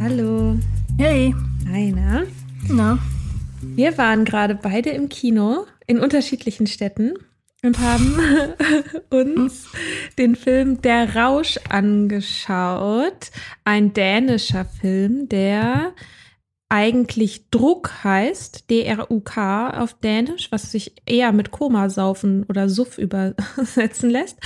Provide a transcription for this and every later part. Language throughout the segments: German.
Hallo. Hey. Hi, na? Na? Wir waren gerade beide im Kino in unterschiedlichen Städten und haben uns den Film Der Rausch angeschaut. Ein dänischer Film, der eigentlich Druck heißt, D-R-U-K auf Dänisch, was sich eher mit Komasaufen oder Suff übersetzen lässt.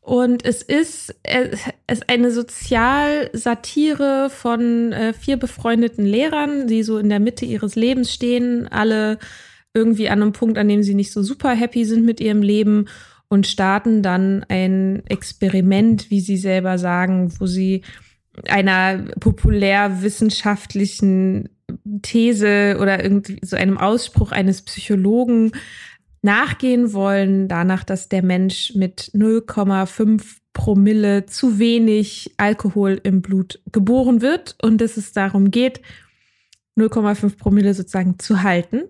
Und es ist, es ist eine Sozialsatire von äh, vier befreundeten Lehrern, die so in der Mitte ihres Lebens stehen, alle irgendwie an einem Punkt, an dem sie nicht so super happy sind mit ihrem Leben und starten dann ein Experiment, wie sie selber sagen, wo sie einer populärwissenschaftlichen These oder irgendwie so einem Ausspruch eines Psychologen nachgehen wollen, danach, dass der Mensch mit 0,5 Promille zu wenig Alkohol im Blut geboren wird und dass es darum geht, 0,5 Promille sozusagen zu halten.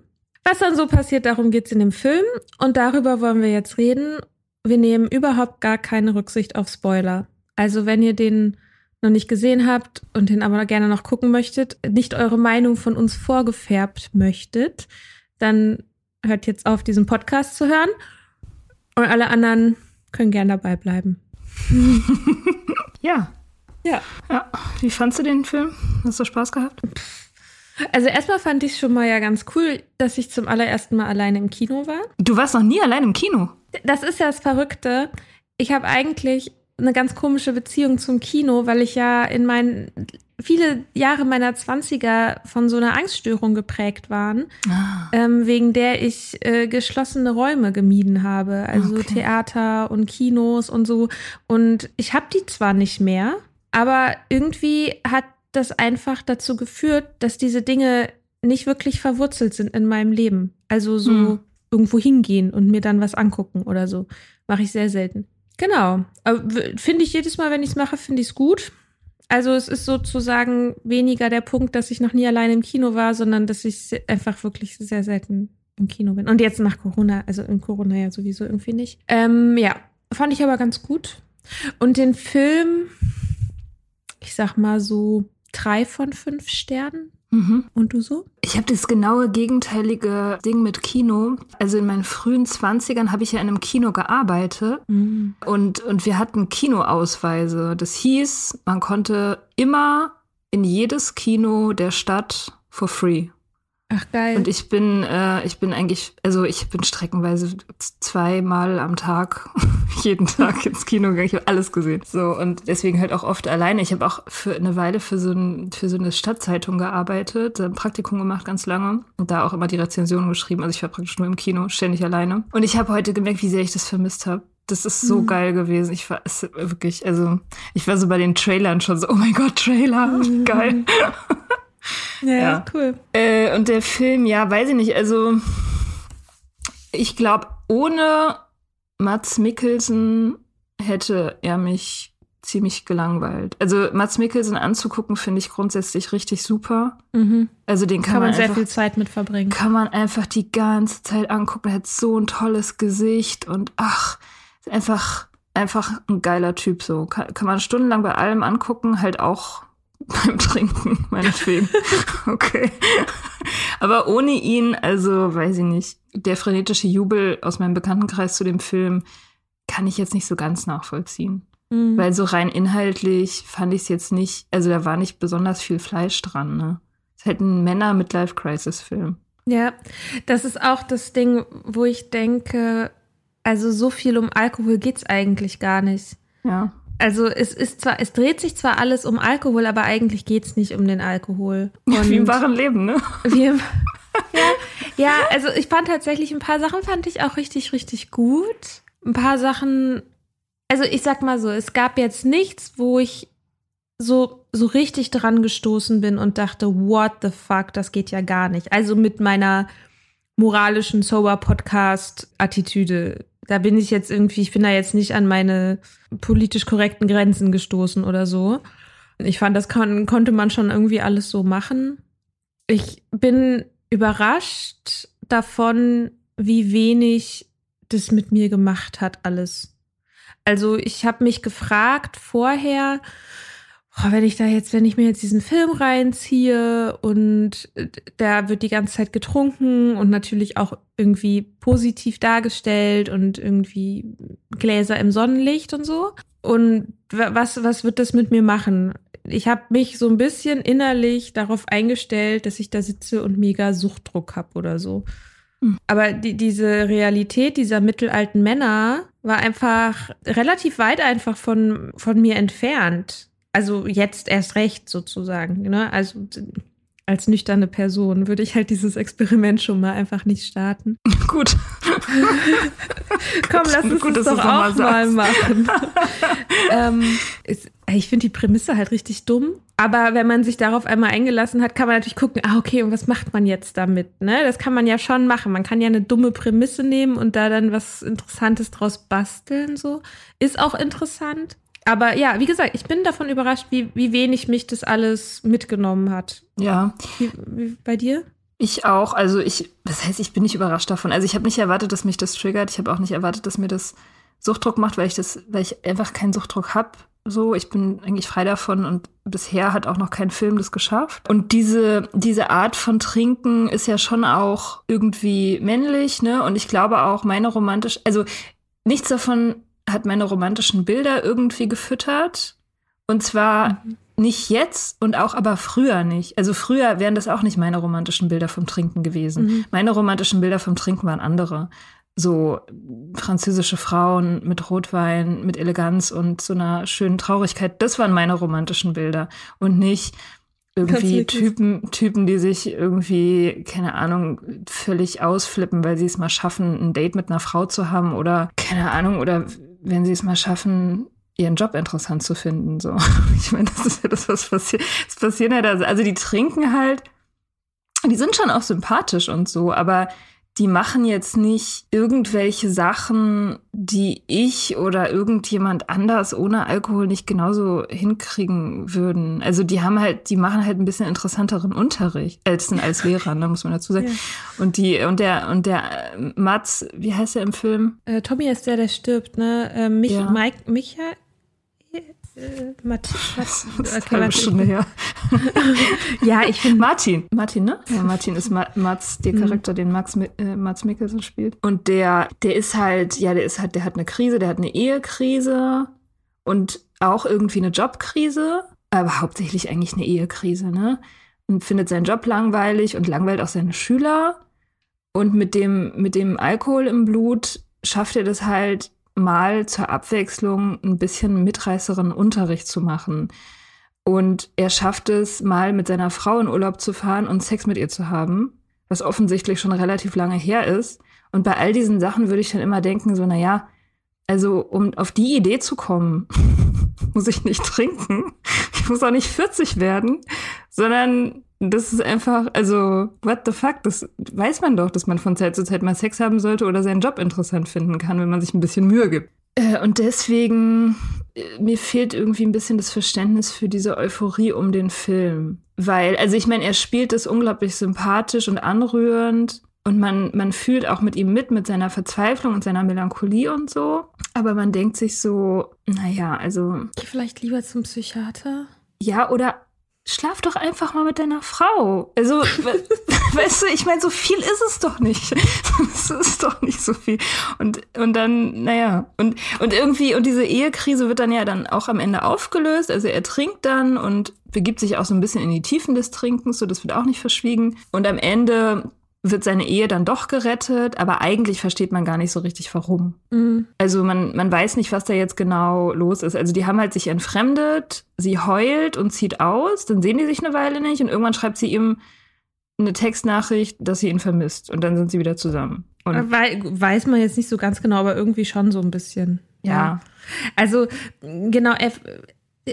Was dann so passiert, darum geht es in dem Film und darüber wollen wir jetzt reden. Wir nehmen überhaupt gar keine Rücksicht auf Spoiler. Also wenn ihr den noch nicht gesehen habt und den aber gerne noch gucken möchtet, nicht eure Meinung von uns vorgefärbt möchtet, dann hört jetzt auf, diesen Podcast zu hören. Und alle anderen können gerne dabei bleiben. Ja. Ja. Ja. Wie fandst du den Film? Hast du Spaß gehabt? Also erstmal fand ich schon mal ja ganz cool, dass ich zum allerersten Mal alleine im Kino war. Du warst noch nie allein im Kino. Das ist ja das Verrückte. Ich habe eigentlich eine ganz komische Beziehung zum Kino, weil ich ja in meinen viele Jahre meiner Zwanziger von so einer Angststörung geprägt waren, ähm, wegen der ich äh, geschlossene Räume gemieden habe, also Okay. Theater und Kinos und so. Und ich habe die zwar nicht mehr, aber irgendwie hat das einfach dazu geführt, dass diese Dinge nicht wirklich verwurzelt sind in meinem Leben. Also so Hm. irgendwo hingehen und mir dann was angucken oder so. Mache ich sehr selten. Genau. Finde ich jedes Mal, wenn ich es mache, finde ich es gut. Also es ist sozusagen weniger der Punkt, dass ich noch nie alleine im Kino war, sondern dass ich einfach wirklich sehr selten im Kino bin. Und jetzt nach Corona, also in Corona ja sowieso irgendwie nicht. Ähm, ja, fand ich aber ganz gut. Und den Film, ich sag mal so drei von fünf Sternen. Mhm. Und du so? Ich habe das genaue gegenteilige Ding mit Kino. Also in meinen frühen Zwanzigern habe ich ja in einem Kino gearbeitet mhm. und, und wir hatten Kinoausweise. Das hieß, man konnte immer in jedes Kino der Stadt for free. Ach geil. Und ich bin, äh, ich bin eigentlich, also ich bin streckenweise zweimal am Tag, jeden Tag ins Kino gegangen. Ich habe alles gesehen. So und deswegen halt auch oft alleine. Ich habe auch für eine Weile für so, ein, für so eine Stadtzeitung gearbeitet, ein Praktikum gemacht ganz lange und da auch immer die Rezensionen geschrieben. Also ich war praktisch nur im Kino, ständig alleine. Und ich habe heute gemerkt, wie sehr ich das vermisst habe. Das ist so mhm. geil gewesen. Ich war wirklich, also ich war so bei den Trailern schon so, oh mein Gott, Trailer, mhm. geil. Ja, ja. cool. Äh, und der Film, ja, weiß ich nicht. Also, ich glaube, ohne Mats Mikkelsen hätte er mich ziemlich gelangweilt. Also Mats Mikkelsen anzugucken, finde ich grundsätzlich richtig super. Mhm. Also den kann, kann man, man sehr einfach, viel Zeit mit verbringen. Kann man einfach die ganze Zeit angucken. Er hat so ein tolles Gesicht und ach, einfach einfach ein geiler Typ so. Kann, kann man stundenlang bei allem angucken, halt auch beim Trinken, meinetwegen. okay. Aber ohne ihn, also weiß ich nicht, der frenetische Jubel aus meinem Bekanntenkreis zu dem Film kann ich jetzt nicht so ganz nachvollziehen. Mhm. Weil so rein inhaltlich fand ich es jetzt nicht, also da war nicht besonders viel Fleisch dran, ne? Es ist halt ein Männer-Midlife-Crisis-Film. Ja, das ist auch das Ding, wo ich denke, also so viel um Alkohol geht's eigentlich gar nicht. Ja. Also es ist zwar, es dreht sich zwar alles um Alkohol, aber eigentlich geht es nicht um den Alkohol. Und wie im wahren Leben, ne? Wie im, ja, ja, also ich fand tatsächlich ein paar Sachen fand ich auch richtig, richtig gut. Ein paar Sachen, also ich sag mal so, es gab jetzt nichts, wo ich so, so richtig dran gestoßen bin und dachte, what the fuck, das geht ja gar nicht. Also mit meiner moralischen Sober-Podcast-Attitüde da bin ich jetzt irgendwie, ich bin da jetzt nicht an meine politisch korrekten Grenzen gestoßen oder so. Ich fand, das kon konnte man schon irgendwie alles so machen. Ich bin überrascht davon, wie wenig das mit mir gemacht hat, alles. Also ich habe mich gefragt vorher, oh, wenn ich da jetzt, wenn ich mir jetzt diesen Film reinziehe und äh, da wird die ganze Zeit getrunken und natürlich auch irgendwie positiv dargestellt und irgendwie Gläser im Sonnenlicht und so. Und was, was wird das mit mir machen? Ich habe mich so ein bisschen innerlich darauf eingestellt, dass ich da sitze und mega Suchtdruck habe oder so. Hm. Aber die, diese Realität dieser mittelalten Männer war einfach relativ weit einfach von, von mir entfernt. Also jetzt erst recht sozusagen. Ne? Also als nüchterne Person würde ich halt dieses Experiment schon mal einfach nicht starten. Gut. Komm, lass uns Gut, das doch auch mal, machen. ähm, ist, ich finde die Prämisse halt richtig dumm. Aber wenn man sich darauf einmal eingelassen hat, kann man natürlich gucken, ah, okay, und was macht man jetzt damit? Ne? Das kann man ja schon machen. Man kann ja eine dumme Prämisse nehmen und da dann was Interessantes draus basteln. So. Ist auch interessant. Aber ja, wie gesagt, ich bin davon überrascht, wie, wie wenig mich das alles mitgenommen hat. Ja. Wie, wie bei dir? Ich auch. Also ich, das heißt, ich bin nicht überrascht davon. Also ich habe nicht erwartet, dass mich das triggert. Ich habe auch nicht erwartet, dass mir das Suchtdruck macht, weil ich das, weil ich einfach keinen Suchtdruck habe. So, ich bin eigentlich frei davon und bisher hat auch noch kein Film das geschafft. Und diese, diese Art von Trinken ist ja schon auch irgendwie männlich, ne? Und ich glaube auch meine romantisch, also nichts davon hat meine romantischen Bilder irgendwie gefüttert. Und zwar mhm. nicht jetzt und auch aber früher nicht. Also früher wären das auch nicht meine romantischen Bilder vom Trinken gewesen. Mhm. Meine romantischen Bilder vom Trinken waren andere. So französische Frauen mit Rotwein, mit Eleganz und so einer schönen Traurigkeit. Das waren meine romantischen Bilder. Und nicht irgendwie Typen, Typen, die sich irgendwie, keine Ahnung, völlig ausflippen, weil sie es mal schaffen, ein Date mit einer Frau zu haben oder, keine Ahnung, oder wenn sie es mal schaffen, ihren Job interessant zu finden. So, ich meine, das ist ja das, was passiert. Es passiert halt, also, also die trinken halt, die sind schon auch sympathisch und so, aber die machen jetzt nicht irgendwelche Sachen, die ich oder irgendjemand anders ohne Alkohol nicht genauso hinkriegen würden. Also die haben halt, die machen halt ein bisschen interessanteren Unterricht als als Lehrer, ne, muss man dazu sagen. Ja. Und die und der und der äh, Mats, wie heißt er im Film? Äh, Tommy ist der, der stirbt, ne? Äh, Mich, ja. Mike, Michael. Äh, Matt, Matt, okay, her. ja, ich finde. Martin. Martin, ne? Ja, Martin ist Ma Mats, der mhm. Charakter, mhm. den Max, äh, Mats Mikkelsen spielt. Und der, der ist halt, ja, der ist halt, der hat eine Krise, der hat eine Ehekrise und auch irgendwie eine Jobkrise, aber hauptsächlich eigentlich eine Ehekrise, ne? Und findet seinen Job langweilig und langweilt auch seine Schüler. Und mit dem, mit dem Alkohol im Blut schafft er das halt, mal zur Abwechslung ein bisschen mitreißeren Unterricht zu machen. Und er schafft es, mal mit seiner Frau in Urlaub zu fahren und Sex mit ihr zu haben, was offensichtlich schon relativ lange her ist. Und bei all diesen Sachen würde ich dann immer denken, so, naja, also um auf die Idee zu kommen, muss ich nicht trinken. Ich muss auch nicht 40 werden, sondern das ist einfach, also, what the fuck? Das weiß man doch, dass man von Zeit zu Zeit mal Sex haben sollte oder seinen Job interessant finden kann, wenn man sich ein bisschen Mühe gibt. Äh, und deswegen, äh, mir fehlt irgendwie ein bisschen das Verständnis für diese Euphorie um den Film. Weil, also ich meine, er spielt es unglaublich sympathisch und anrührend. Und man, man fühlt auch mit ihm mit, mit seiner Verzweiflung und seiner Melancholie und so. Aber man denkt sich so, naja, also. Geh vielleicht lieber zum Psychiater. Ja, oder schlaf doch einfach mal mit deiner Frau. Also, weißt du, ich meine, so viel ist es doch nicht. Es ist doch nicht so viel. Und, und dann, naja, und, und irgendwie, und diese Ehekrise wird dann ja dann auch am Ende aufgelöst. Also er trinkt dann und begibt sich auch so ein bisschen in die Tiefen des Trinkens, so das wird auch nicht verschwiegen. Und am Ende wird seine Ehe dann doch gerettet, aber eigentlich versteht man gar nicht so richtig, warum. Mhm. Also man, man weiß nicht, was da jetzt genau los ist. Also die haben halt sich entfremdet, sie heult und zieht aus, dann sehen die sich eine Weile nicht und irgendwann schreibt sie ihm eine Textnachricht, dass sie ihn vermisst und dann sind sie wieder zusammen. Äh, weiß man jetzt nicht so ganz genau, aber irgendwie schon so ein bisschen. Ja. ja. Also genau, er,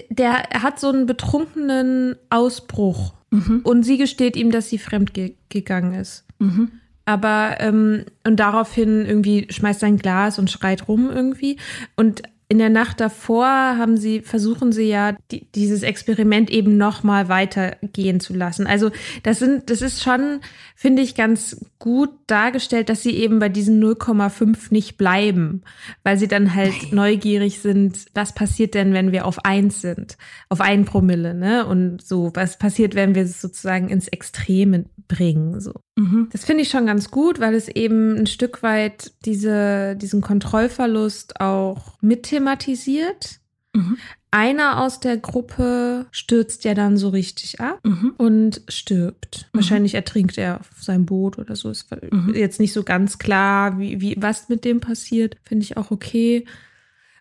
der hat so einen betrunkenen Ausbruch mhm. und sie gesteht ihm, dass sie fremd ge gegangen ist. Mhm. Aber, ähm, und daraufhin irgendwie schmeißt er ein Glas und schreit rum irgendwie. Und in der Nacht davor haben sie, versuchen sie ja, die, dieses Experiment eben noch mal weitergehen zu lassen. Also das sind, das ist schon, finde ich, ganz gut dargestellt, dass sie eben bei diesen 0,5 nicht bleiben, weil sie dann halt Nein. neugierig sind, was passiert denn, wenn wir auf eins sind, auf ein Promille, ne? Und so, was passiert, wenn wir es sozusagen ins Extreme bringen, so. Mhm. Das finde ich schon ganz gut, weil es eben ein Stück weit diese, diesen Kontrollverlust auch mit thematisiert. Mhm. Einer aus der Gruppe stürzt ja dann so richtig ab mhm. und stirbt. Mhm. Wahrscheinlich ertrinkt er auf seinem Boot oder so. Ist mhm. jetzt nicht so ganz klar, wie, wie, was mit dem passiert. Finde ich auch okay.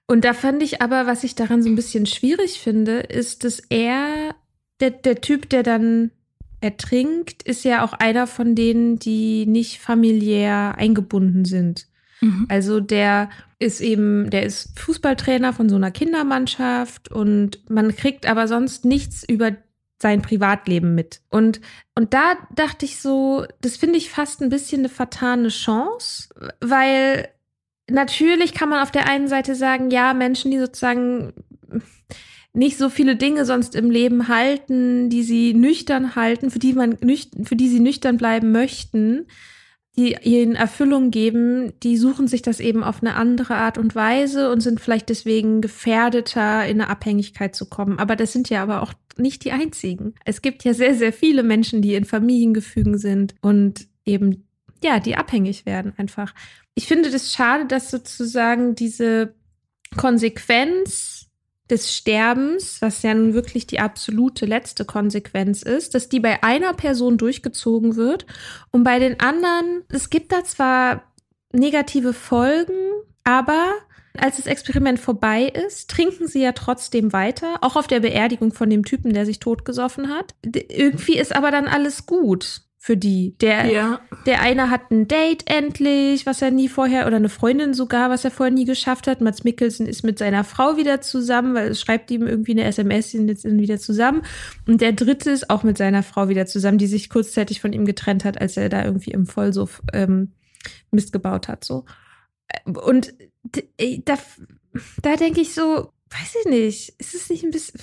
Und da fand ich aber, was ich daran so ein bisschen schwierig finde, ist, dass er, der, der Typ, der dann ertrinkt, ist ja auch einer von denen, die nicht familiär eingebunden sind. Mhm. Also der ist eben, der ist Fußballtrainer von so einer Kindermannschaft und man kriegt aber sonst nichts über sein Privatleben mit. Und, und da dachte ich so, das finde ich fast ein bisschen eine vertane Chance, weil natürlich kann man auf der einen Seite sagen, ja, Menschen, die sozusagen nicht so viele Dinge sonst im Leben halten, die sie nüchtern halten, für die man nüchtern, für die sie nüchtern bleiben möchten, die ihnen Erfüllung geben, die suchen sich das eben auf eine andere Art und Weise und sind vielleicht deswegen gefährdeter, in eine Abhängigkeit zu kommen. Aber das sind ja aber auch nicht die einzigen. Es gibt ja sehr, sehr viele Menschen, die in Familiengefügen sind und eben, ja, die abhängig werden einfach. Ich finde das schade, dass sozusagen diese Konsequenz des Sterbens, was ja nun wirklich die absolute letzte Konsequenz ist, dass die bei einer Person durchgezogen wird und bei den anderen, es gibt da zwar negative Folgen, aber als das Experiment vorbei ist, trinken sie ja trotzdem weiter, auch auf der Beerdigung von dem Typen, der sich totgesoffen hat. Irgendwie ist aber dann alles gut für die. Der, ja. der eine hat ein Date endlich, was er nie vorher, oder eine Freundin sogar, was er vorher nie geschafft hat. Mats Mikkelsen ist mit seiner Frau wieder zusammen, weil es schreibt ihm irgendwie eine SMS, sie sind jetzt wieder zusammen. Und der dritte ist auch mit seiner Frau wieder zusammen, die sich kurzzeitig von ihm getrennt hat, als er da irgendwie im Vollsuff ähm, Mist gebaut hat. So. Und da, da denke ich so, weiß ich nicht, ist es nicht ein bisschen.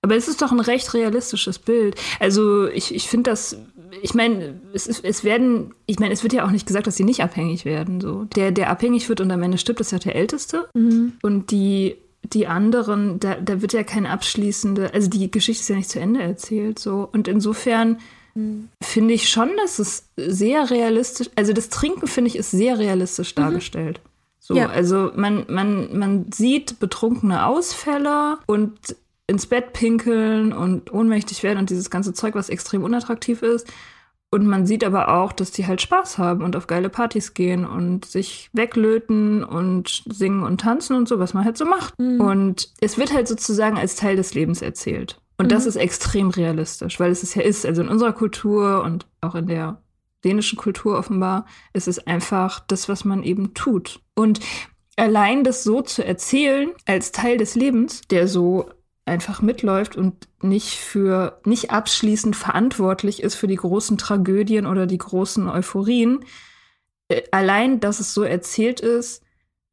Aber es ist doch ein recht realistisches Bild. Also ich, ich finde das ich meine, es, es werden, ich meine, es wird ja auch nicht gesagt, dass sie nicht abhängig werden. So. Der, der abhängig wird und am Ende stirbt, ist ja der Älteste. Mhm. Und die die anderen, da, da wird ja kein abschließende, also die Geschichte ist ja nicht zu Ende erzählt, so. Und insofern mhm. finde ich schon, dass es sehr realistisch, also das Trinken finde ich ist sehr realistisch mhm. dargestellt. So, ja. also man, man, man sieht betrunkene Ausfälle und ins Bett pinkeln und ohnmächtig werden und dieses ganze Zeug, was extrem unattraktiv ist. Und man sieht aber auch, dass die halt Spaß haben und auf geile Partys gehen und sich weglöten und singen und tanzen und so, was man halt so macht. Mhm. Und es wird halt sozusagen als Teil des Lebens erzählt. Und mhm. das ist extrem realistisch, weil es es ja ist. Also in unserer Kultur und auch in der dänischen Kultur offenbar ist es einfach das, was man eben tut. Und allein das so zu erzählen als Teil des Lebens, der so einfach mitläuft und nicht für, nicht abschließend verantwortlich ist für die großen Tragödien oder die großen Euphorien. Äh, allein, dass es so erzählt ist,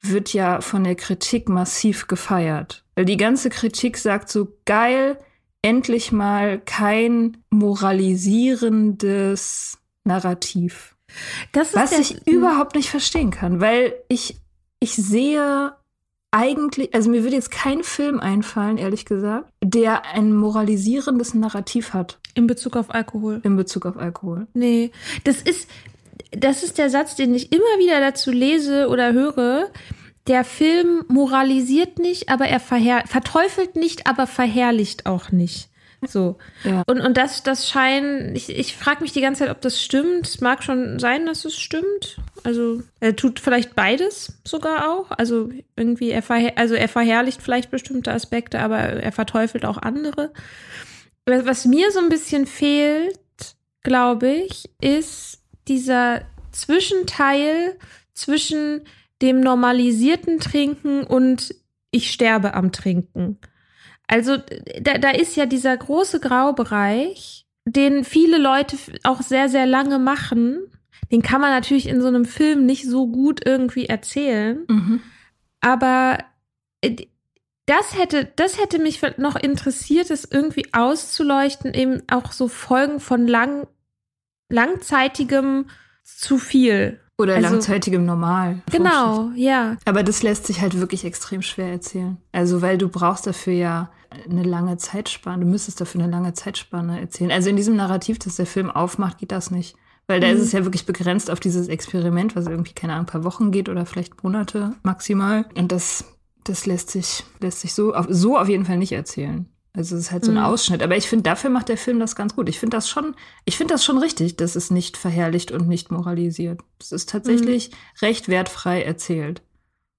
wird ja von der Kritik massiv gefeiert. Weil die ganze Kritik sagt so geil, endlich mal kein moralisierendes Narrativ. was ich überhaupt nicht verstehen kann, weil ich, ich sehe eigentlich, also mir würde jetzt kein Film einfallen, ehrlich gesagt, der ein moralisierendes Narrativ hat. In Bezug auf Alkohol. In Bezug auf Alkohol. Nee, das ist, das ist der Satz, den ich immer wieder dazu lese oder höre. Der Film moralisiert nicht, aber er verteufelt nicht, aber verherrlicht auch nicht. So. Ja. Und, und das, das scheint, ich, ich frage mich die ganze Zeit, ob das stimmt. Es mag schon sein, dass es stimmt. Also er tut vielleicht beides sogar auch. Also irgendwie, er, also er verherrlicht vielleicht bestimmte Aspekte, aber er verteufelt auch andere. Was mir so ein bisschen fehlt, glaube ich, ist dieser Zwischenteil zwischen dem normalisierten Trinken und ich sterbe am Trinken. Also da, da ist ja dieser große Graubereich, den viele Leute auch sehr, sehr lange machen. Den kann man natürlich in so einem Film nicht so gut irgendwie erzählen. Mhm. Aber äh, das hätte, das hätte mich noch interessiert, es irgendwie auszuleuchten, eben auch so Folgen von lang, langzeitigem zu viel. Oder also, langzeitigem Normal. Genau, ja. Aber das lässt sich halt wirklich extrem schwer erzählen. Also, weil du brauchst dafür ja eine lange Zeitspanne. Du müsstest dafür eine lange Zeitspanne erzählen. Also in diesem Narrativ, das der Film aufmacht, geht das nicht. Weil da mhm. ist es ja wirklich begrenzt auf dieses Experiment, was irgendwie, keine Ahnung, ein paar Wochen geht oder vielleicht Monate maximal. Und das, das lässt sich, lässt sich so, auf, so auf jeden Fall nicht erzählen. Also es ist halt so ein mhm. Ausschnitt. Aber ich finde, dafür macht der Film das ganz gut. Ich finde das schon, ich finde das schon richtig, dass es nicht verherrlicht und nicht moralisiert. Es ist tatsächlich mhm. recht wertfrei erzählt.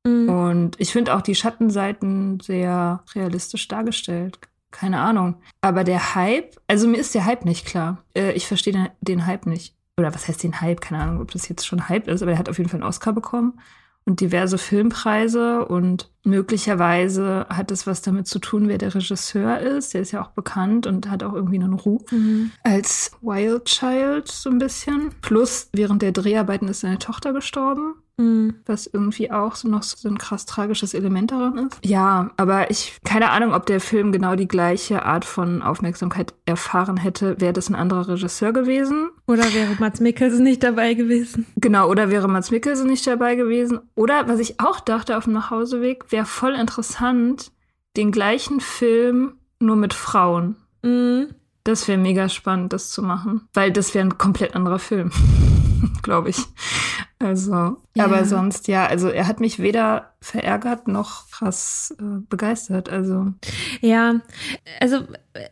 Mhm. Und ich finde auch die Schattenseiten sehr realistisch dargestellt. Keine Ahnung. Aber der Hype, also mir ist der Hype nicht klar. Äh, ich verstehe den, den Hype nicht. Oder was heißt den Hype? Keine Ahnung, ob das jetzt schon Hype ist, aber er hat auf jeden Fall einen Oscar bekommen und diverse Filmpreise und möglicherweise hat es was damit zu tun, wer der Regisseur ist. Der ist ja auch bekannt und hat auch irgendwie einen Ruf mhm. als Wild Child so ein bisschen. Plus während der Dreharbeiten ist seine Tochter gestorben. Mhm. Was irgendwie auch so noch so ein krass tragisches Element daran ist. Ja, aber ich, keine Ahnung, ob der Film genau die gleiche Art von Aufmerksamkeit erfahren hätte, wäre das ein anderer Regisseur gewesen. Oder wäre Mats Mikkelsen nicht dabei gewesen. Genau, oder wäre Mats Mikkelsen nicht dabei gewesen. Oder, was ich auch dachte auf dem Nachhauseweg, wäre voll interessant, den gleichen Film nur mit Frauen. Mhm. Das wäre mega spannend, das zu machen. Weil das wäre ein komplett anderer Film, glaube ich. Also, ja. aber sonst, ja, also er hat mich weder verärgert noch krass äh, begeistert. Also. Ja, also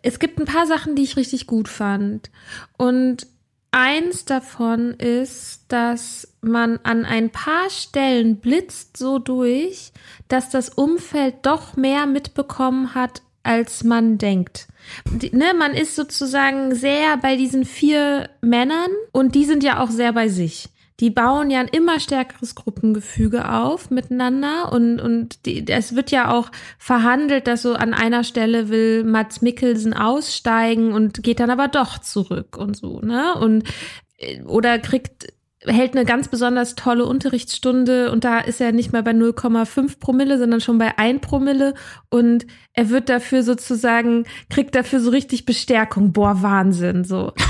es gibt ein paar Sachen, die ich richtig gut fand. Und eins davon ist, dass man an ein paar Stellen blitzt so durch, dass das Umfeld doch mehr mitbekommen hat, als man denkt. Die, ne, man ist sozusagen sehr bei diesen vier Männern und die sind ja auch sehr bei sich die bauen ja ein immer stärkeres Gruppengefüge auf miteinander und, und die, es wird ja auch verhandelt, dass so an einer Stelle will Mats Mikkelsen aussteigen und geht dann aber doch zurück und so, ne? Und äh, oder kriegt hält eine ganz besonders tolle Unterrichtsstunde und da ist er nicht mehr bei 0,5 Promille, sondern schon bei 1 Promille und er wird dafür sozusagen, kriegt dafür so richtig Bestärkung. Boah, Wahnsinn, so.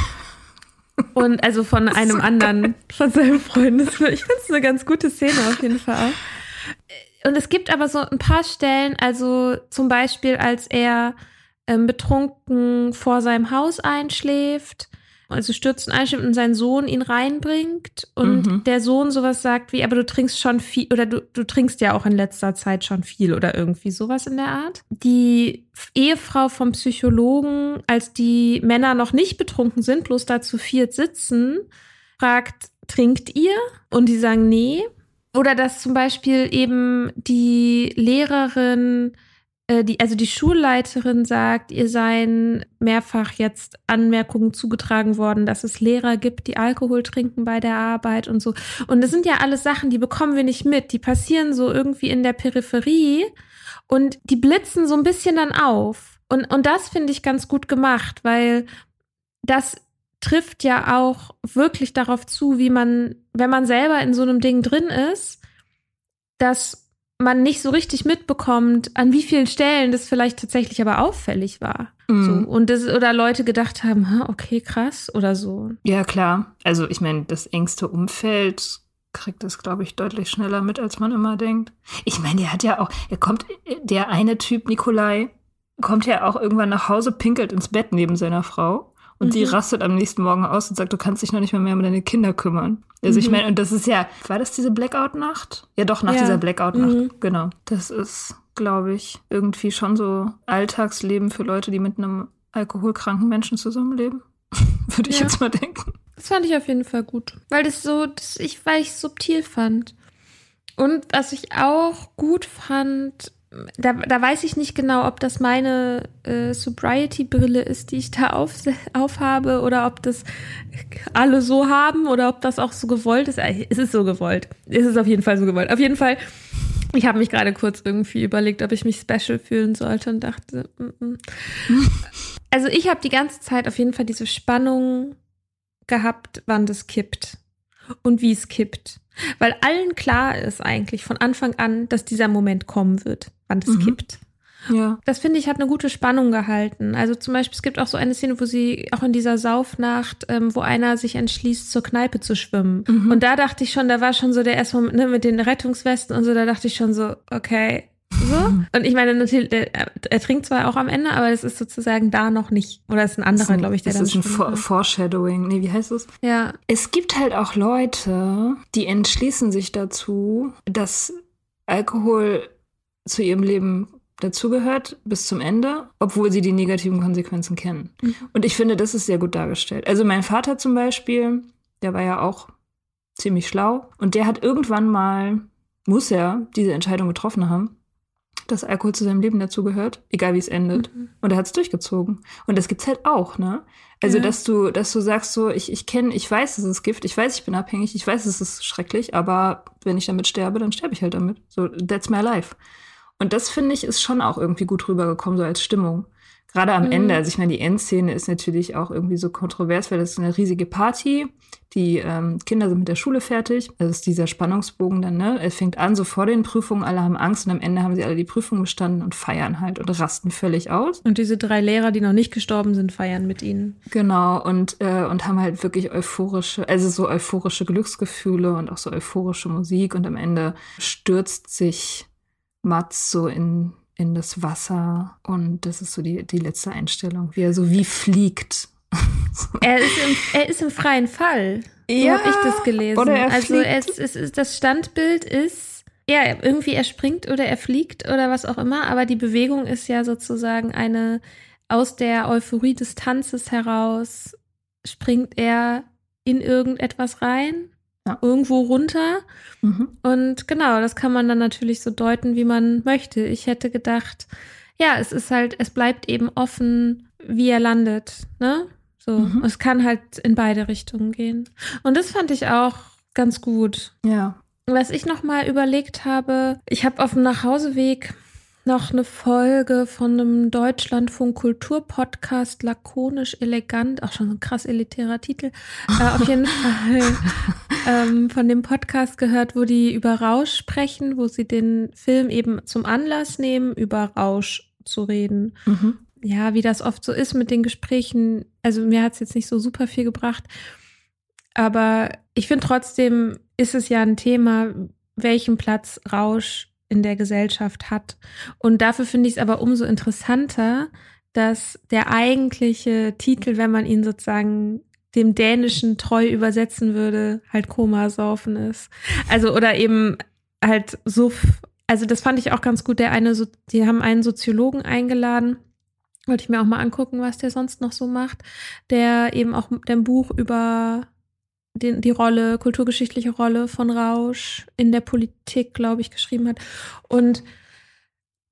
Und also von einem anderen, von seinem Freund. Ich finde es eine ganz gute Szene auf jeden Fall. und es gibt aber so ein paar Stellen, also zum Beispiel, als er ähm, betrunken vor seinem Haus einschläft, also stürzt und einschläft und sein Sohn ihn reinbringt und Mhm. der Sohn sowas sagt wie, aber du trinkst schon viel, oder du, du trinkst ja auch in letzter Zeit schon viel oder irgendwie sowas in der Art. Die Ehefrau vom Psychologen, als die Männer noch nicht betrunken sind, bloß da zu viert sitzen, fragt, trinkt ihr? Und die sagen, nee. Oder dass zum Beispiel eben die Lehrerin, die, also die Schulleiterin sagt, ihr seien mehrfach jetzt Anmerkungen zugetragen worden, dass es Lehrer gibt, die Alkohol trinken bei der Arbeit und so. Und das sind ja alles Sachen, die bekommen wir nicht mit. Die passieren so irgendwie in der Peripherie und die blitzen so ein bisschen dann auf. Und, und das finde ich ganz gut gemacht, weil das trifft ja auch wirklich darauf zu, wie man, wenn man selber in so einem Ding drin ist, dass man nicht so richtig mitbekommt, an wie vielen Stellen das vielleicht tatsächlich aber auffällig war. Mhm. So. Und das, oder Leute gedacht haben, "Ha, okay, krass oder so. Ja, klar. Also ich meine, das engste Umfeld kriegt das, glaube ich, deutlich schneller mit, als man immer denkt. Ich meine, der hat ja auch, er kommt, der eine Typ, Nikolai, kommt ja auch irgendwann nach Hause, pinkelt ins Bett neben seiner Frau. Und die Mhm. rastet am nächsten Morgen aus und sagt, du kannst dich noch nicht mehr, mehr um deine Kinder kümmern. Also ich Mhm. meine, und das ist ja, war das diese Blackout-Nacht? Ja, doch, nach Ja. dieser Blackout-Nacht, Mhm. genau. Das ist, glaube ich, irgendwie schon so Alltagsleben für Leute, die mit einem alkoholkranken Menschen zusammenleben. Würde ich Ja. jetzt mal denken. Das fand ich auf jeden Fall gut. Weil das so, das, ich, weil ich es subtil fand. Und was ich auch gut fand, da, da weiß ich nicht genau, ob das meine äh, Sobriety-Brille ist, die ich da auf, aufhabe, oder ob das alle so haben oder ob das auch so gewollt ist. Äh, Es ist so gewollt. Es ist auf jeden Fall so gewollt. Auf jeden Fall, ich habe mich gerade kurz irgendwie überlegt, ob ich mich special fühlen sollte und dachte, mm, mm. also ich habe die ganze Zeit auf jeden Fall diese Spannung gehabt, wann das kippt und wie es kippt. Weil allen klar ist eigentlich von Anfang an, dass dieser Moment kommen wird, wann das Mhm. kippt. Ja. Das finde ich hat eine gute Spannung gehalten. Also zum Beispiel, es gibt auch so eine Szene, wo sie auch in dieser Saufnacht, ähm, wo einer sich entschließt, zur Kneipe zu schwimmen. Mhm. Und da dachte ich schon, da war schon so der erste Moment ne, mit den Rettungswesten und so, da dachte ich schon so, okay, so. Und ich meine, natürlich, der, er trinkt zwar auch am Ende, aber es ist sozusagen da noch nicht. Oder es ist ein anderer, glaube ich, der das dann ist ein For? Foreshadowing. Nee, wie heißt es? Ja, Es gibt halt auch Leute, die entschließen sich dazu, dass Alkohol zu ihrem Leben dazugehört bis zum Ende, obwohl sie die negativen Konsequenzen kennen. Mhm. Und ich finde, das ist sehr gut dargestellt. Also mein Vater zum Beispiel, der war ja auch ziemlich schlau und der hat irgendwann mal, muss er diese Entscheidung getroffen haben, dass Alkohol zu seinem Leben dazugehört, egal wie es endet. Mhm. Und er hat es durchgezogen. Und das gibt's halt auch, ne? Also, Ja. dass du, dass du sagst so, ich, ich kenne, ich weiß, es ist Gift, ich weiß, ich bin abhängig, ich weiß, es ist schrecklich, aber wenn ich damit sterbe, dann sterbe ich halt damit. So, that's my life. Und das finde ich ist schon auch irgendwie gut rübergekommen, so als Stimmung. Gerade am Mhm. Ende, also ich meine, die Endszene ist natürlich auch irgendwie so kontrovers, weil das ist eine riesige Party. Die ähm, Kinder sind mit der Schule fertig. Also ist dieser Spannungsbogen dann, ne? Es fängt an, so vor den Prüfungen, alle haben Angst und am Ende haben sie alle die Prüfung bestanden und feiern halt und rasten völlig aus. Und diese drei Lehrer, die noch nicht gestorben sind, feiern mit ihnen. Genau, und, äh, und haben halt wirklich euphorische, also so euphorische Glücksgefühle und auch so euphorische Musik. Und am Ende stürzt sich Mats so in, in das Wasser. Und das ist so die, die letzte Einstellung, wie er so wie fliegt. Er ist im, er ist im freien Fall. So Ja, habe ich das gelesen. oder er also fliegt. es, es, es, das Standbild ist, ja, irgendwie er springt oder er fliegt oder was auch immer, aber die Bewegung ist ja sozusagen eine aus der Euphorie des Tanzes heraus springt er in irgendetwas rein, Ja. irgendwo runter. Mhm. Und genau, das kann man dann natürlich so deuten, wie man möchte. Ich hätte gedacht, ja, es ist halt, es bleibt eben offen, wie er landet, ne? So, Mhm. es kann halt in beide Richtungen gehen. Und das fand ich auch ganz gut. Ja. Was ich noch mal überlegt habe, ich habe auf dem Nachhauseweg noch eine Folge von einem Deutschlandfunk Kultur-Podcast, lakonisch elegant, auch schon so ein krass elitärer Titel, äh, auf jeden Fall ähm, von dem Podcast gehört, wo die über Rausch sprechen, wo sie den Film eben zum Anlass nehmen, über Rausch zu reden. Mhm. Ja, wie das oft so ist mit den Gesprächen. Also mir hat es jetzt nicht so super viel gebracht. Aber ich finde trotzdem ist es ja ein Thema, welchen Platz Rausch in der Gesellschaft hat. Und dafür finde ich es aber umso interessanter, dass der eigentliche Titel, wenn man ihn sozusagen dem Dänischen treu übersetzen würde, halt Komasaufen ist. Also oder eben halt Suff. Also das fand ich auch ganz gut. Der eine, so die haben einen Soziologen eingeladen. Wollte ich mir auch mal angucken, was der sonst noch so macht. Der eben auch ein Buch über den, die Rolle, kulturgeschichtliche Rolle von Rausch in der Politik, glaube ich, geschrieben hat. Und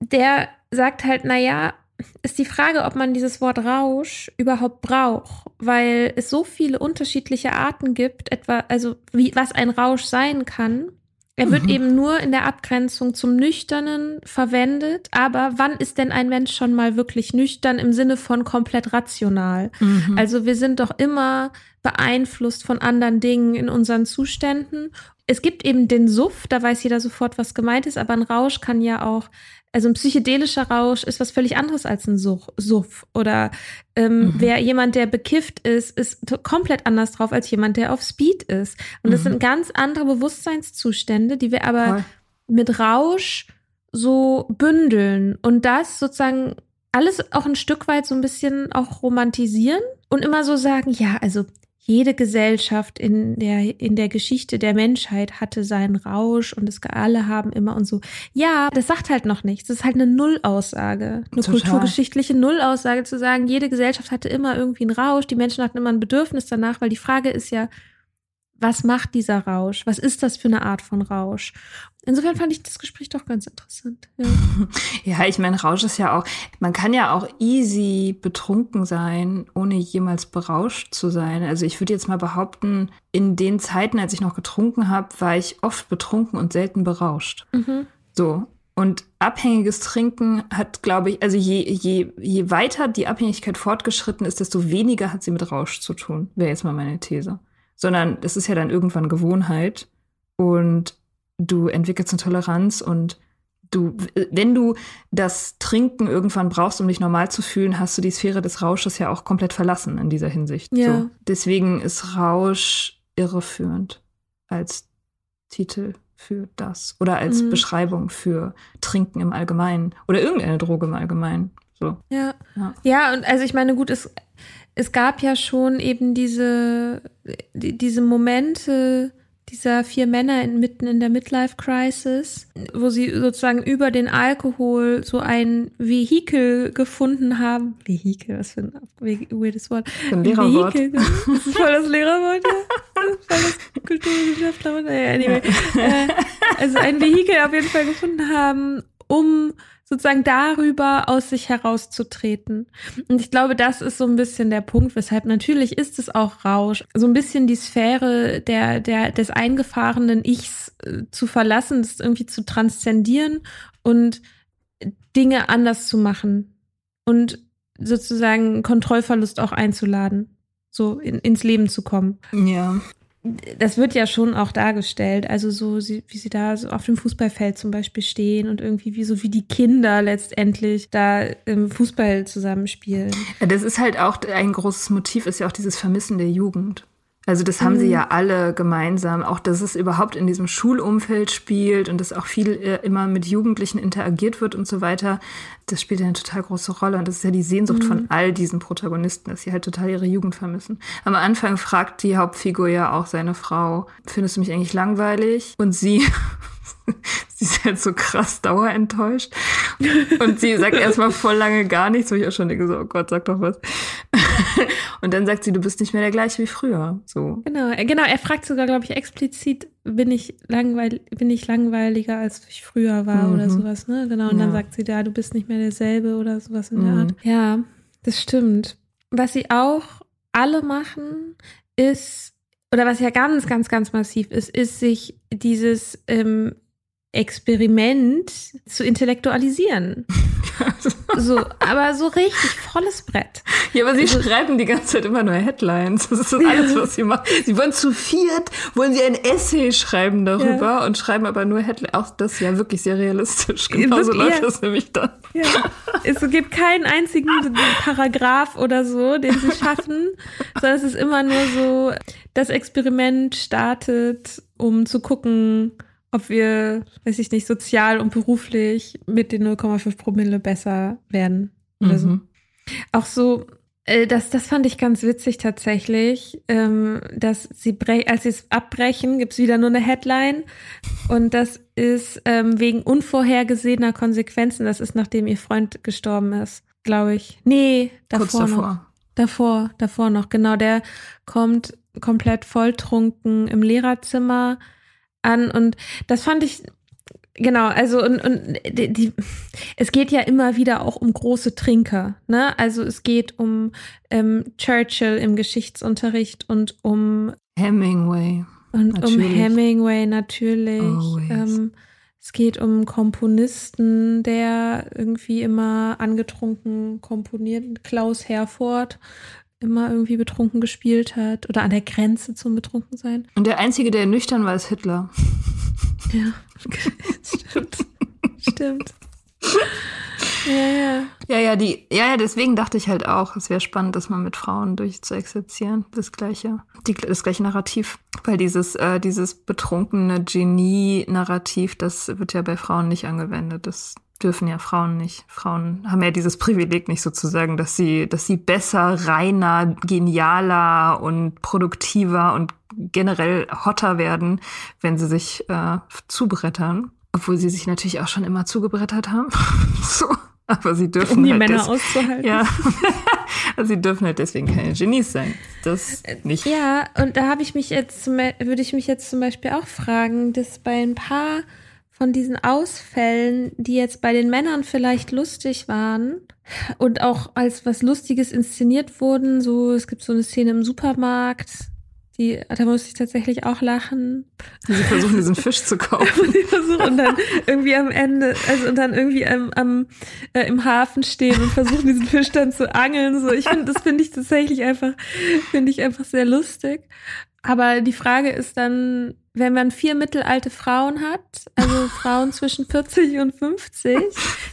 der sagt halt, naja, ist die Frage, ob man dieses Wort Rausch überhaupt braucht, weil es so viele unterschiedliche Arten gibt, etwa, also wie, was ein Rausch sein kann. Er wird mhm. eben nur in der Abgrenzung zum Nüchternen verwendet, aber wann ist denn ein Mensch schon mal wirklich nüchtern im Sinne von komplett rational? Mhm. Also wir sind doch immer beeinflusst von anderen Dingen in unseren Zuständen. Es gibt eben den Suff, da weiß jeder sofort, was gemeint ist, aber ein Rausch kann ja auch also ein psychedelischer Rausch ist was völlig anderes als ein Suff. Oder ähm, mhm. wer jemand, der bekifft ist, ist komplett anders drauf als jemand, der auf Speed ist. Und mhm. das sind ganz andere Bewusstseinszustände, die wir aber Voll. mit Rausch so bündeln und das sozusagen alles auch ein Stück weit so ein bisschen auch romantisieren und immer so sagen, ja, also jede Gesellschaft in der, in der Geschichte der Menschheit hatte seinen Rausch und es alle haben immer und so. Ja, das sagt halt noch nichts. Das ist halt eine Nullaussage. Eine Total. kulturgeschichtliche Nullaussage zu sagen, jede Gesellschaft hatte immer irgendwie einen Rausch, die Menschen hatten immer ein Bedürfnis danach, weil die Frage ist ja, was macht dieser Rausch? Was ist das für eine Art von Rausch? Insofern fand ich das Gespräch doch ganz interessant. Ja, ja ich meine, Rausch ist ja auch, man kann ja auch easy betrunken sein, ohne jemals berauscht zu sein. Also ich würde jetzt mal behaupten, in den Zeiten, als ich noch getrunken habe, war ich oft betrunken und selten berauscht. Mhm. So. Und abhängiges Trinken hat, glaube ich, also je, je, je weiter die Abhängigkeit fortgeschritten ist, desto weniger hat sie mit Rausch zu tun, wäre jetzt mal meine These. Sondern es ist ja dann irgendwann Gewohnheit. Und du entwickelst eine Toleranz und du, wenn du das Trinken irgendwann brauchst, um dich normal zu fühlen, hast du die Sphäre des Rausches ja auch komplett verlassen in dieser Hinsicht. Ja. So. Deswegen ist Rausch irreführend als Titel für das oder als mhm. Beschreibung für Trinken im Allgemeinen oder irgendeine Droge im Allgemeinen. So. Ja. ja. Ja, und also ich meine, gut, es, es gab ja schon eben diese, die, diese Momente, dieser vier Männer in, mitten in der Midlife-Crisis, wo sie sozusagen über den Alkohol so ein Vehikel gefunden haben. Vehikel, was für ein weirdes Wort. Ein Lehrerwort. Vehikel, das ist voll das Lehrerwort, ja. Voll das Kulturwissenschaftler. Anyway. Äh, also ein Vehikel auf jeden Fall gefunden haben, um sozusagen darüber aus sich herauszutreten. Und ich glaube, das ist so ein bisschen der Punkt, weshalb natürlich ist es auch Rausch, so ein bisschen die Sphäre der, der, des eingefahrenen Ichs äh, zu verlassen, das irgendwie zu transzendieren und Dinge anders zu machen und sozusagen Kontrollverlust auch einzuladen, so in, ins Leben zu kommen. Ja das wird ja schon auch dargestellt, also so sie, wie sie da so auf dem Fußballfeld zum Beispiel stehen und irgendwie wie so wie die Kinder letztendlich da im Fußball zusammenspielen. Das ist halt auch ein großes Motiv, ist ja auch dieses Vermissen der Jugend. Also das haben mhm. sie ja alle gemeinsam, auch dass es überhaupt in diesem Schulumfeld spielt und dass auch viel äh, immer mit Jugendlichen interagiert wird und so weiter. Das spielt ja eine total große Rolle und das ist ja die Sehnsucht mhm. von all diesen Protagonisten, dass sie halt total ihre Jugend vermissen. Am Anfang fragt die Hauptfigur ja auch seine Frau, findest du mich eigentlich langweilig? Und sie sie ist halt so krass dauerenttäuscht. Und sie sagt erstmal voll lange gar nichts, wo ich auch schon denke, so, oh Gott, sag doch was. Und dann sagt sie, du bist nicht mehr der gleiche wie früher. So. Genau, äh, genau. Er fragt sogar, glaube ich, explizit, bin ich, langweil bin ich langweiliger, als ich früher war mhm. oder sowas, ne? Genau. Und ja. dann sagt sie, ja, du bist nicht mehr derselbe oder sowas in mhm. der Art. Ja, das stimmt. Was sie auch alle machen, ist, oder was ja ganz, ganz, ganz massiv ist, ist sich dieses ähm, Experiment zu intellektualisieren. so, aber so richtig volles Brett. Ja, aber sie also, schreiben die ganze Zeit immer nur Headlines. Das ist alles, was sie machen. Sie wollen zu viert, wollen sie ein Essay schreiben darüber ja. und schreiben aber nur Headlines. Auch das ist ja wirklich sehr realistisch. Genau so läuft ja. das nämlich dann. Ja. Es gibt keinen einzigen Paragraph oder so, den sie schaffen, sondern es ist immer nur so, das Experiment startet, um zu gucken, ob wir, weiß ich nicht, sozial und beruflich mit den 0,5 Promille besser werden oder mhm. so. Auch so, äh, das, das fand ich ganz witzig tatsächlich, ähm, dass sie, als sie es abbrechen, gibt es wieder nur eine Headline und das ist ähm, wegen unvorhergesehener Konsequenzen. Das ist, nachdem ihr Freund gestorben ist, glaube ich. Nee, davor, Kurz davor. noch. Davor, davor noch, genau. Der kommt komplett volltrunken im Lehrerzimmer an und das fand ich Genau, also und, und die, die, es geht ja immer wieder auch um große Trinker, ne? Also es geht um ähm, Churchill im Geschichtsunterricht und um Hemingway. Und natürlich. um Hemingway natürlich. Ähm, es geht um Komponisten, der irgendwie immer angetrunken komponiert. Klaus Herford immer irgendwie betrunken gespielt hat oder an der Grenze zum Betrunkensein. Und der Einzige, der nüchtern war, ist Hitler. Ja, stimmt. stimmt. Ja, ja. Ja, ja, die, ja, ja, deswegen dachte ich halt auch, es wäre spannend, das mal mit Frauen durchzuexerzieren. Das gleiche, die, das gleiche Narrativ. Weil dieses, äh, dieses betrunkene Genie-Narrativ, das wird ja bei Frauen nicht angewendet. Das dürfen ja Frauen nicht. Frauen haben ja dieses Privileg nicht sozusagen, dass sie, dass sie besser, reiner, genialer und produktiver und generell hotter werden, wenn sie sich äh, zubrettern. Obwohl sie sich natürlich auch schon immer zugebrettert haben. so. Aber sie dürfen um die halt Männer auszuhalten. Ja. also sie dürfen halt deswegen keine Genies sein. Das nicht. Ja, und da habe ich mich jetzt würde ich mich jetzt zum Beispiel auch fragen, dass bei ein paar von diesen Ausfällen, die jetzt bei den Männern vielleicht lustig waren und auch als was Lustiges inszeniert wurden, so es gibt so eine Szene im Supermarkt, die, da musste ich tatsächlich auch lachen. Sie versuchen diesen Fisch zu kaufen. Sie versuchen und dann irgendwie am Ende, also und dann irgendwie am, am äh, im Hafen stehen und versuchen diesen Fisch dann zu angeln. So, ich finde, das finde ich tatsächlich einfach, finde ich einfach sehr lustig. Aber die Frage ist dann, wenn man vier mittelalte Frauen hat, also Frauen zwischen 40 und 50,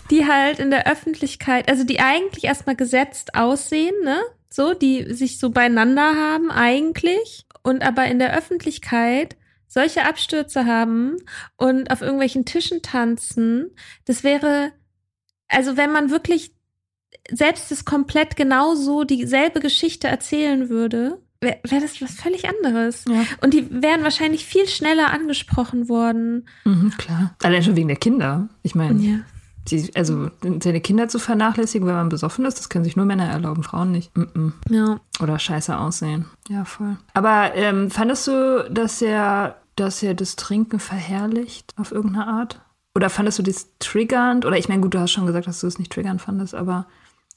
die halt in der Öffentlichkeit, also die eigentlich erstmal gesetzt aussehen, ne? So, die sich so beieinander haben eigentlich und aber in der Öffentlichkeit solche Abstürze haben und auf irgendwelchen Tischen tanzen, das wäre, also wenn man wirklich selbst das komplett genauso dieselbe Geschichte erzählen würde, wäre wär das was völlig anderes. Ja. Und die wären wahrscheinlich viel schneller angesprochen worden. Mhm, klar. Allein schon wegen der Kinder. Ich meine, ja. Die, also seine Kinder zu vernachlässigen, wenn man besoffen ist, das können sich nur Männer erlauben, Frauen nicht. Mm -mm. Ja. Oder scheiße aussehen. Ja, voll. Aber ähm, fandest du, dass er, dass er das Trinken verherrlicht auf irgendeine Art? Oder fandest du das triggernd? Oder ich meine, gut, du hast schon gesagt, dass du es nicht triggernd fandest, aber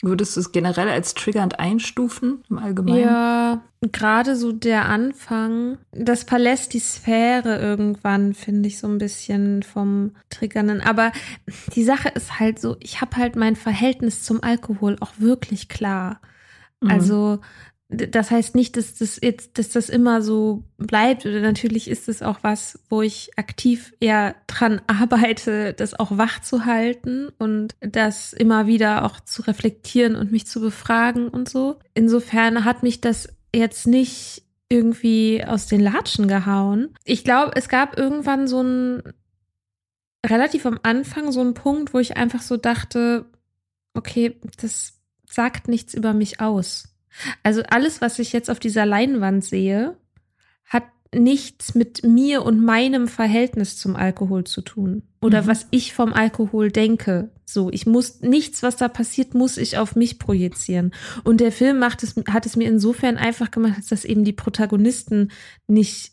Würdest du es generell als triggernd einstufen im Allgemeinen? Ja, gerade so der Anfang, das verlässt die Sphäre irgendwann, finde ich so ein bisschen vom Triggernden. Aber die Sache ist halt so, ich habe halt mein Verhältnis zum Alkohol auch wirklich klar. Mhm. Also das heißt nicht, dass das jetzt, dass das immer so bleibt. Oder natürlich ist es auch was, wo ich aktiv eher dran arbeite, das auch wach zu halten und das immer wieder auch zu reflektieren und mich zu befragen und so. Insofern hat mich das jetzt nicht irgendwie aus den Latschen gehauen. Ich glaube, es gab irgendwann so ein relativ am Anfang so einen Punkt, wo ich einfach so dachte, okay, das sagt nichts über mich aus. Also alles, was ich jetzt auf dieser Leinwand sehe, hat nichts mit mir und meinem Verhältnis zum Alkohol zu tun oder mhm. was ich vom Alkohol denke. So, ich muss nichts, was da passiert, muss ich auf mich projizieren. Und der Film macht es, hat es mir insofern einfach gemacht, dass eben die Protagonisten nicht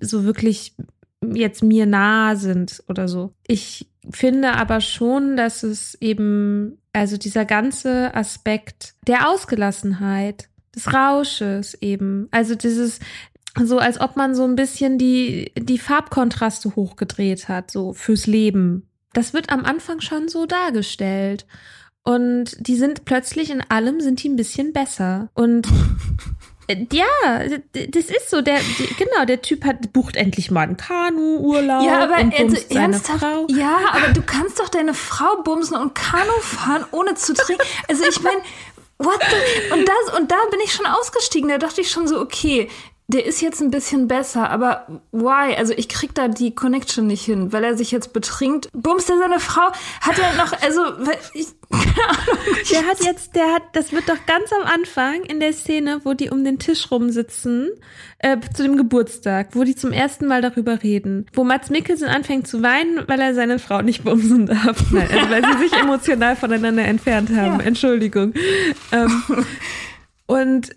so wirklich jetzt mir nahe sind oder so. Ich finde aber schon, dass es eben, also dieser ganze Aspekt der Ausgelassenheit, des Rausches eben, also dieses, so als ob man so ein bisschen die, die Farbkontraste hochgedreht hat, so fürs Leben. Das wird am Anfang schon so dargestellt. Und die sind plötzlich in allem sind die ein bisschen besser. Und ja, das ist so. Der, genau, der Typ hat bucht endlich mal einen Kanu-Urlaub. Ja, aber und also, ernsthaft. Frau. Ja, aber du kannst doch deine Frau bumsen und Kanu fahren, ohne zu trinken. Also ich meine, what the, und das und da bin ich schon ausgestiegen. Da dachte ich schon so, okay, der ist jetzt ein bisschen besser, aber why? Also ich krieg da die Connection nicht hin, weil er sich jetzt betrinkt. Bumst er seine Frau? Hat er noch, also, ich, keine Ahnung. Der hat jetzt, der hat, das wird doch ganz am Anfang in der Szene, wo die um den Tisch rumsitzen, äh, zu dem Geburtstag, wo die zum ersten Mal darüber reden, wo Mats Mikkelsen anfängt zu weinen, weil er seine Frau nicht bumsen darf. Nein, also weil sie sich emotional voneinander entfernt haben. Ja. Entschuldigung. Ähm, und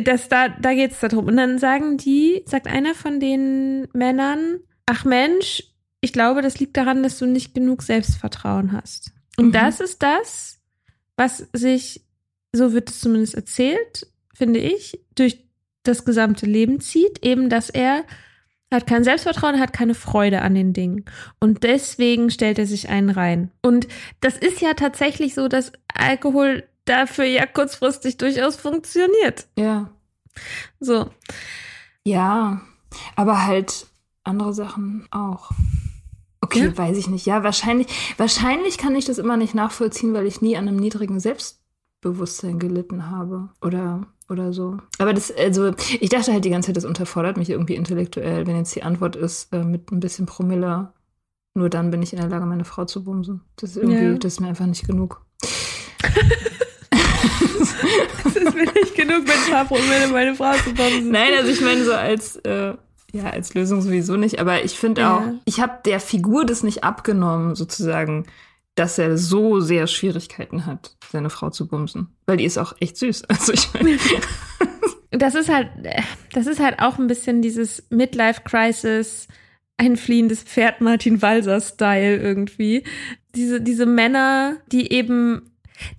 das, da, da geht es darum. Und dann sagen die, sagt einer von den Männern, ach Mensch, ich glaube, das liegt daran, dass du nicht genug Selbstvertrauen hast. Und Mhm. das ist das, was sich, so wird es zumindest erzählt, finde ich, durch das gesamte Leben zieht, eben, dass er hat kein Selbstvertrauen, hat keine Freude an den Dingen. Und deswegen stellt er sich einen rein. Und das ist ja tatsächlich so, dass Alkohol dafür ja kurzfristig durchaus funktioniert. Ja. So. Ja, aber halt andere Sachen auch. Okay, Ja. weiß ich nicht. Ja, wahrscheinlich, wahrscheinlich kann ich das immer nicht nachvollziehen, weil ich nie an einem niedrigen Selbstbewusstsein gelitten habe. Oder, oder so. Aber das, also, ich dachte halt die ganze Zeit, das unterfordert mich irgendwie intellektuell, wenn jetzt die Antwort ist, äh, mit ein bisschen Promille, nur dann bin ich in der Lage, meine Frau zu bumsen. Das ist irgendwie, Ja. das ist mir einfach nicht genug. Das ist mir nicht genug, mit ein paar Promille meine Frau zu bumsen. Nein, also ich meine so als äh, ja als Lösung sowieso nicht, aber ich finde Ja. auch, ich habe der Figur das nicht abgenommen sozusagen, dass er so sehr Schwierigkeiten hat, seine Frau zu bumsen, weil die ist auch echt süß. Also ich meine, Das ist halt, das ist halt auch ein bisschen dieses Midlife-Crisis, ein fliehendes Pferd Martin Walser-Style irgendwie. Diese, diese Männer, die eben,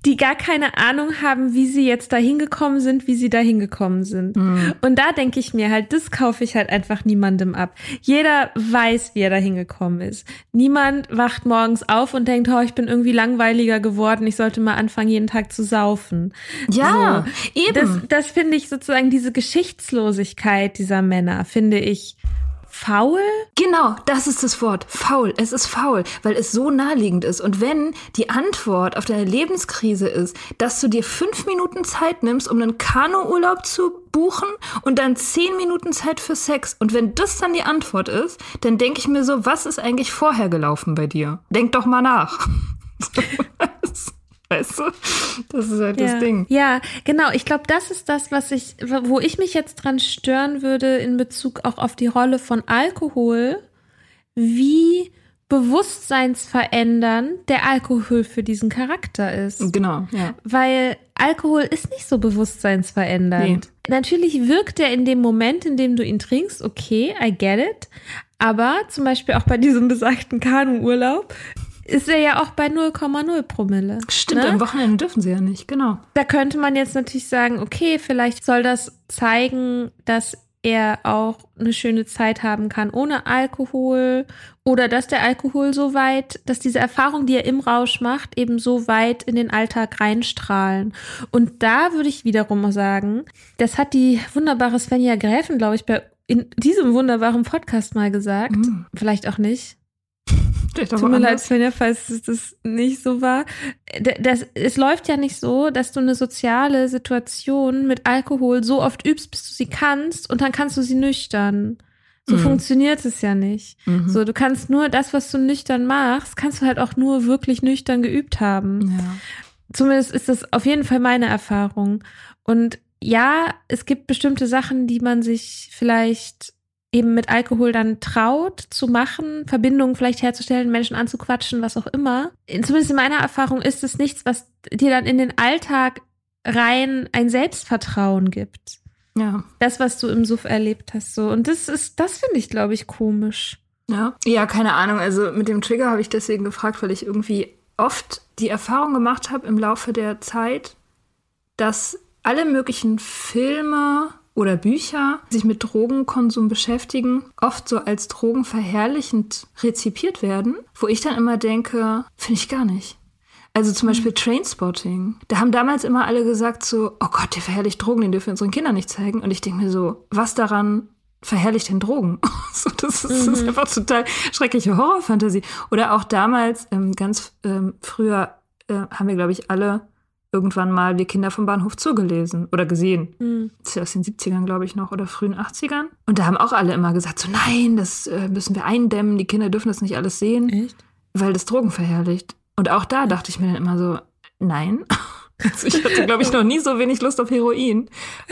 die gar keine Ahnung haben, wie sie jetzt dahin gekommen sind, wie sie dahin gekommen sind. Und da denke ich mir halt, das kaufe ich halt einfach niemandem ab. Jeder weiß, wie er dahin gekommen ist. Niemand wacht morgens auf und denkt, oh, ich bin irgendwie langweiliger geworden, ich sollte mal anfangen, jeden Tag zu saufen. ja, eben. Das, das finde ich sozusagen diese Geschichtslosigkeit dieser Männer, finde ich faul. Genau, das ist das Wort. Faul. Es ist faul, weil es so naheliegend ist. Und wenn die Antwort auf deine Lebenskrise ist, dass du dir fünf Minuten Zeit nimmst, um einen Kanuurlaub zu buchen und dann zehn Minuten Zeit für Sex. Und wenn das dann die Antwort ist, dann denke ich mir so, was ist eigentlich vorher gelaufen bei dir? Denk doch mal nach. weißt du? Das ist halt ja. das Ding. Ja, genau. Ich glaube, das ist das, was ich, wo ich mich jetzt dran stören würde in Bezug auch auf die Rolle von Alkohol, wie bewusstseinsverändernd der Alkohol für diesen Charakter ist. Genau, ja. Weil Alkohol ist nicht so bewusstseinsverändernd. Natürlich wirkt er in dem Moment, in dem du ihn trinkst, okay, I get it. Aber zum Beispiel auch bei diesem besagten Kanuurlaub ist er ja auch bei 0,0 Promille. Stimmt, ne? am Wochenende dürfen sie ja nicht, genau. Da könnte man jetzt natürlich sagen, okay, vielleicht soll das zeigen, dass er auch eine schöne Zeit haben kann ohne Alkohol oder dass der Alkohol so weit, dass diese Erfahrung, die er im Rausch macht, eben so weit in den Alltag reinstrahlen. Und da würde ich wiederum sagen, das hat die wunderbare Svenja Gräfen, glaube ich, bei in diesem wunderbaren Podcast mal gesagt. Vielleicht auch nicht. Auch Tut mir leid. Svenja, falls das nicht so war. Das, es läuft ja nicht so, dass du eine soziale Situation mit Alkohol so oft übst, bis du sie kannst und dann kannst du sie nüchtern. So Mhm. funktioniert es ja nicht. Mhm. So, du kannst nur das, was du nüchtern machst, kannst du halt auch nur wirklich nüchtern geübt haben. Ja. Zumindest ist das auf jeden Fall meine Erfahrung. Und ja, es gibt bestimmte Sachen, die man sich vielleicht eben mit Alkohol dann traut zu machen, Verbindungen vielleicht herzustellen, Menschen anzuquatschen, was auch immer. Zumindest in meiner Erfahrung ist es nichts, was dir dann in den Alltag rein ein Selbstvertrauen gibt. Ja. Das, was du im Suff erlebt hast, so. Und das ist, das finde ich, glaube ich, komisch. Ja. ja, keine Ahnung. Also mit dem Trigger habe ich deswegen gefragt, weil ich irgendwie oft die Erfahrung gemacht habe im Laufe der Zeit, dass alle möglichen Filme oder Bücher die sich mit Drogenkonsum beschäftigen, oft so als drogenverherrlichend rezipiert werden, wo ich dann immer denke, finde ich gar nicht. Also zum Beispiel Trainspotting. Da haben damals immer alle gesagt so, oh Gott, der verherrlicht Drogen, den dürfen wir unseren Kindern nicht zeigen. Und ich denke mir so, was daran verherrlicht denn Drogen? so, das, ist, das ist einfach total schreckliche Horrorfantasie. Oder auch damals, ähm, ganz ähm, früher, äh, haben wir, glaube ich, alle irgendwann mal Wir Kinder vom Bahnhof zugelesen oder gesehen. Mhm. Das ist ja aus den 70ern, glaube ich, noch oder frühen 80ern. Und da haben auch alle immer gesagt, so nein, das äh, müssen wir eindämmen, die Kinder dürfen das nicht alles sehen. Echt? Weil das Drogen verherrlicht. Und auch da dachte ich mir dann immer so, nein. Also ich hatte, glaube ich, noch nie so wenig Lust auf Heroin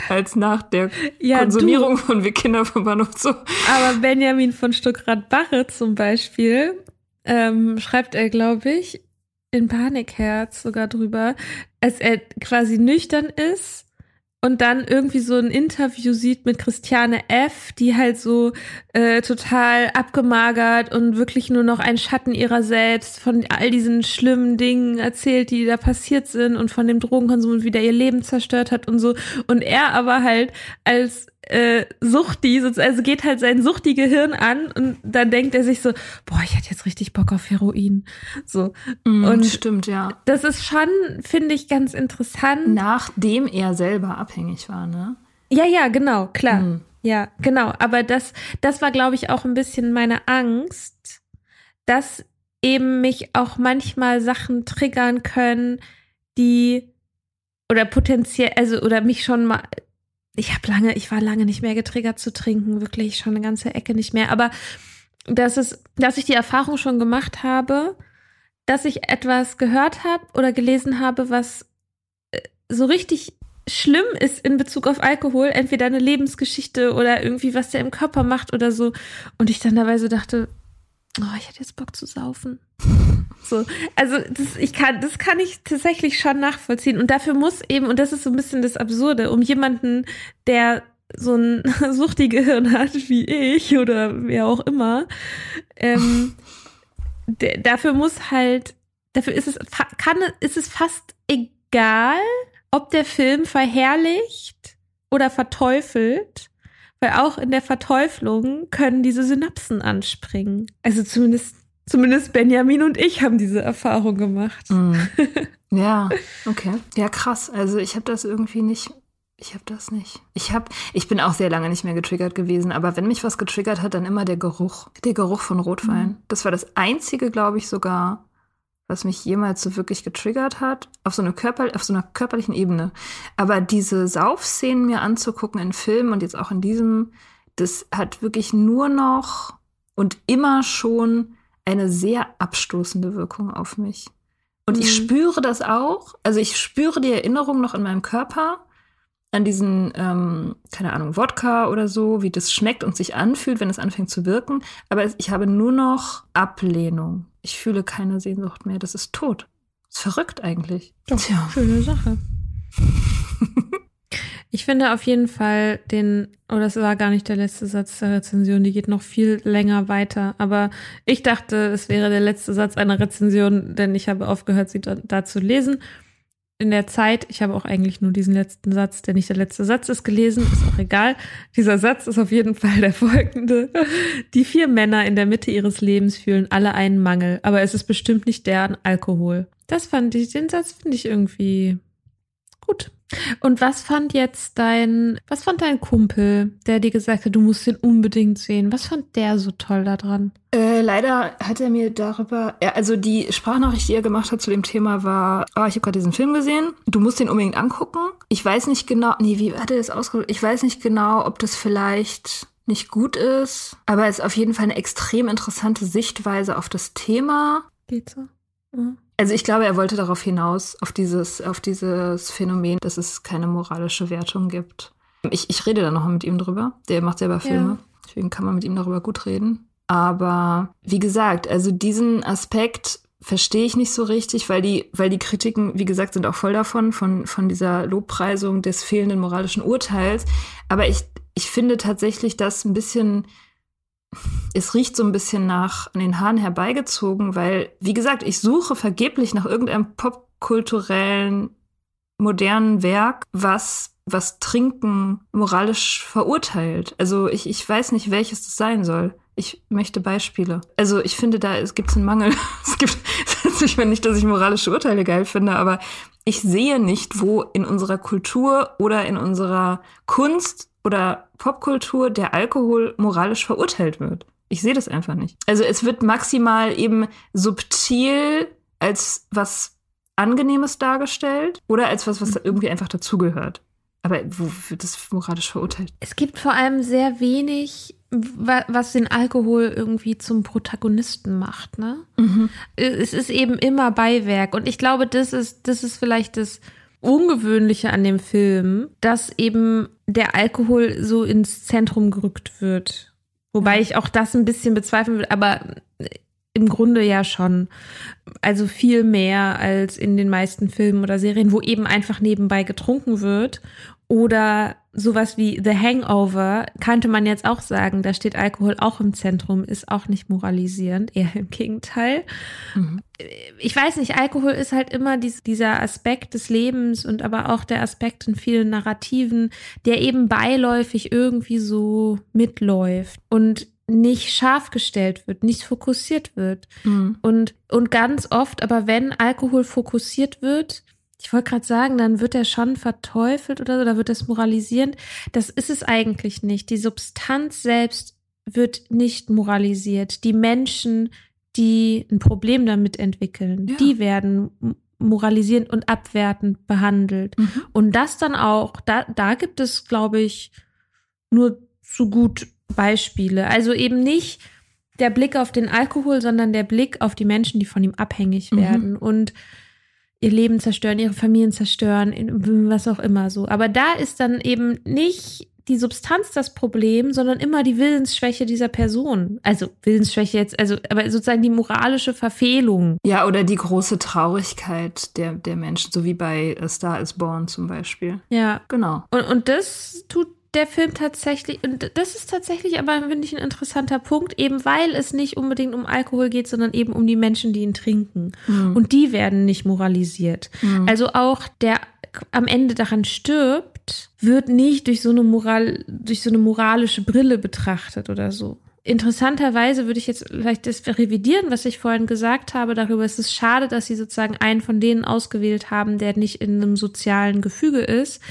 als nach der ja, Konsumierung du. von Wir Kinder vom Bahnhof Zoo. Aber Benjamin von Stuckrad-Barre zum Beispiel ähm, schreibt er, glaube ich, in Panikherz sogar drüber, als er quasi nüchtern ist und dann irgendwie so ein Interview sieht mit Christiane F., die halt so äh, total abgemagert und wirklich nur noch ein Schatten ihrer selbst von all diesen schlimmen Dingen erzählt, die da passiert sind und von dem Drogenkonsum und wie der ihr Leben zerstört hat und so. Und er aber halt als äh, Suchti, also geht halt sein Suchti-Gehirn an und dann denkt er sich so, boah, ich hätte jetzt richtig Bock auf Heroin. So. Mm, und stimmt, ja. Das ist schon, finde ich, ganz interessant. Nachdem er selber abhängig war, ne? Ja, ja, genau, klar. Mm. Ja, genau. Aber das, das war, glaube ich, auch ein bisschen meine Angst, dass eben mich auch manchmal Sachen triggern können, die oder potenziell, also oder mich schon mal ich habe lange, ich war lange nicht mehr getriggert zu trinken, wirklich schon eine ganze Ecke nicht mehr. Aber dass es, dass ich die Erfahrung schon gemacht habe, dass ich etwas gehört habe oder gelesen habe, was äh, so richtig schlimm ist in Bezug auf Alkohol, entweder eine Lebensgeschichte oder irgendwie was der im Körper macht oder so. Und ich dann dabei so dachte, oh, ich hätte jetzt Bock zu saufen. So, also das, ich kann, das kann ich tatsächlich schon nachvollziehen. Und dafür muss eben, und das ist so ein bisschen das Absurde, um jemanden, der so ein Suchti-Gehirn hat wie ich oder wer auch immer, ähm, dafür muss halt, dafür ist es, kann, ist es fast egal, ob der Film verherrlicht oder verteufelt, weil auch in der Verteuflung können diese Synapsen anspringen. Also zumindest Zumindest Benjamin und ich haben diese Erfahrung gemacht. Mm. Ja, okay. Ja, krass. Also ich habe das irgendwie nicht. Ich habe das nicht. Ich habe, ich bin auch sehr lange nicht mehr getriggert gewesen, aber wenn mich was getriggert hat, dann immer der Geruch, der Geruch von Rotwein. Mhm. Das war das einzige, glaube ich, sogar, was mich jemals so wirklich getriggert hat, auf so, eine Körper, auf so einer körperlichen Ebene. Aber diese Saufszenen mir anzugucken in Filmen und jetzt auch in diesem, das hat wirklich nur noch und immer schon eine sehr abstoßende Wirkung auf mich. Und mhm. ich spüre das auch. Also ich spüre die Erinnerung noch in meinem Körper an diesen, ähm, keine Ahnung, Wodka oder so, wie das schmeckt und sich anfühlt, wenn es anfängt zu wirken. Aber ich habe nur noch Ablehnung. Ich fühle keine Sehnsucht mehr. Das ist tot. Das ist verrückt eigentlich. Doch, Tja. schöne Sache. Ich finde auf jeden Fall den, oh, das war gar nicht der letzte Satz der Rezension, die geht noch viel länger weiter. Aber ich dachte, es wäre der letzte Satz einer Rezension, denn ich habe aufgehört, sie da, da zu lesen. In der Zeit, ich habe auch eigentlich nur diesen letzten Satz, der nicht der letzte Satz ist, gelesen, ist auch egal. Dieser Satz ist auf jeden Fall der folgende. Die vier Männer in der Mitte ihres Lebens fühlen alle einen Mangel, aber es ist bestimmt nicht deren Alkohol. Das fand ich, den Satz finde ich irgendwie gut. Und was fand jetzt dein, was fand dein Kumpel, der dir gesagt hat, du musst den unbedingt sehen? Was fand der so toll daran? Äh, leider hat er mir darüber, ja, also die Sprachnachricht, die er gemacht hat zu dem Thema war, oh, ich habe gerade diesen Film gesehen, du musst den unbedingt angucken. Ich weiß nicht genau, nee, wie hat er das ausgedrückt? Ich weiß nicht genau, ob das vielleicht nicht gut ist, aber es ist auf jeden Fall eine extrem interessante Sichtweise auf das Thema. Geht so. Mhm. Also ich glaube, er wollte darauf hinaus, auf dieses, auf dieses Phänomen, dass es keine moralische Wertung gibt. Ich, ich rede da noch mit ihm drüber. Der macht selber Filme. Ja. Deswegen kann man mit ihm darüber gut reden. Aber wie gesagt, also diesen Aspekt verstehe ich nicht so richtig, weil die, weil die Kritiken, wie gesagt, sind auch voll davon, von, von dieser Lobpreisung des fehlenden moralischen Urteils. Aber ich, ich finde tatsächlich das ein bisschen es riecht so ein bisschen nach an den Haaren herbeigezogen, weil, wie gesagt, ich suche vergeblich nach irgendeinem popkulturellen, modernen Werk, was, was Trinken moralisch verurteilt. Also ich, ich weiß nicht, welches das sein soll. Ich möchte Beispiele. Also ich finde, da es gibt einen Mangel. es gibt, ich meine nicht, dass ich moralische Urteile geil finde, aber ich sehe nicht, wo in unserer Kultur oder in unserer Kunst oder Popkultur der Alkohol moralisch verurteilt wird. Ich sehe das einfach nicht. Also es wird maximal eben subtil als was Angenehmes dargestellt oder als was, was irgendwie einfach dazugehört. Aber wo wird das moralisch verurteilt? Es gibt vor allem sehr wenig, was den Alkohol irgendwie zum Protagonisten macht. Ne? Mhm. Es ist eben immer Beiwerk. Und ich glaube, das ist, das ist vielleicht das Ungewöhnliche an dem Film, dass eben der Alkohol so ins Zentrum gerückt wird. Wobei ich auch das ein bisschen bezweifeln will, aber im Grunde ja schon. Also viel mehr als in den meisten Filmen oder Serien, wo eben einfach nebenbei getrunken wird oder sowas wie The Hangover könnte man jetzt auch sagen, da steht Alkohol auch im Zentrum, ist auch nicht moralisierend, eher im Gegenteil. Mhm. Ich weiß nicht, Alkohol ist halt immer dies, dieser Aspekt des Lebens und aber auch der Aspekt in vielen Narrativen, der eben beiläufig irgendwie so mitläuft und nicht scharf gestellt wird, nicht fokussiert wird. Mhm. Und, und ganz oft, aber wenn Alkohol fokussiert wird, ich wollte gerade sagen, dann wird er schon verteufelt oder so, da wird das moralisierend. Das ist es eigentlich nicht. Die Substanz selbst wird nicht moralisiert. Die Menschen, die ein Problem damit entwickeln, ja. die werden moralisierend und abwertend behandelt. Mhm. Und das dann auch, da, da gibt es, glaube ich, nur zu gut Beispiele. Also eben nicht der Blick auf den Alkohol, sondern der Blick auf die Menschen, die von ihm abhängig mhm. werden. Mhm. Und ihr Leben zerstören, ihre Familien zerstören, was auch immer so. Aber da ist dann eben nicht die Substanz das Problem, sondern immer die Willensschwäche dieser Person. Also Willensschwäche jetzt, also aber sozusagen die moralische Verfehlung. Ja, oder die große Traurigkeit der, der Menschen, so wie bei A Star is Born zum Beispiel. Ja. Genau. Und, und das tut der Film tatsächlich, und das ist tatsächlich aber, finde ich, ein interessanter Punkt, eben weil es nicht unbedingt um Alkohol geht, sondern eben um die Menschen, die ihn trinken. Mhm. Und die werden nicht moralisiert. Mhm. Also auch der am Ende daran stirbt, wird nicht durch so eine Moral, durch so eine moralische Brille betrachtet oder so. Interessanterweise würde ich jetzt vielleicht das revidieren, was ich vorhin gesagt habe darüber. Es ist schade, dass sie sozusagen einen von denen ausgewählt haben, der nicht in einem sozialen Gefüge ist.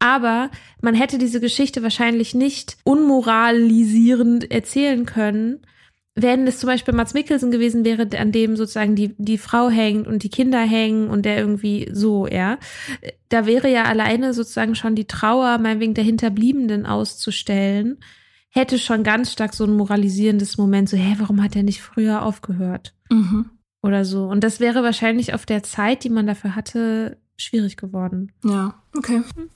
Aber man hätte diese Geschichte wahrscheinlich nicht unmoralisierend erzählen können, wenn es zum Beispiel Mats Mikkelsen gewesen wäre, an dem sozusagen die, die Frau hängt und die Kinder hängen und der irgendwie so, ja. Da wäre ja alleine sozusagen schon die Trauer, meinetwegen der Hinterbliebenen auszustellen, hätte schon ganz stark so ein moralisierendes Moment, so, hä, warum hat er nicht früher aufgehört? Mhm. Oder so. Und das wäre wahrscheinlich auf der Zeit, die man dafür hatte, schwierig geworden. Ja, okay. Hm.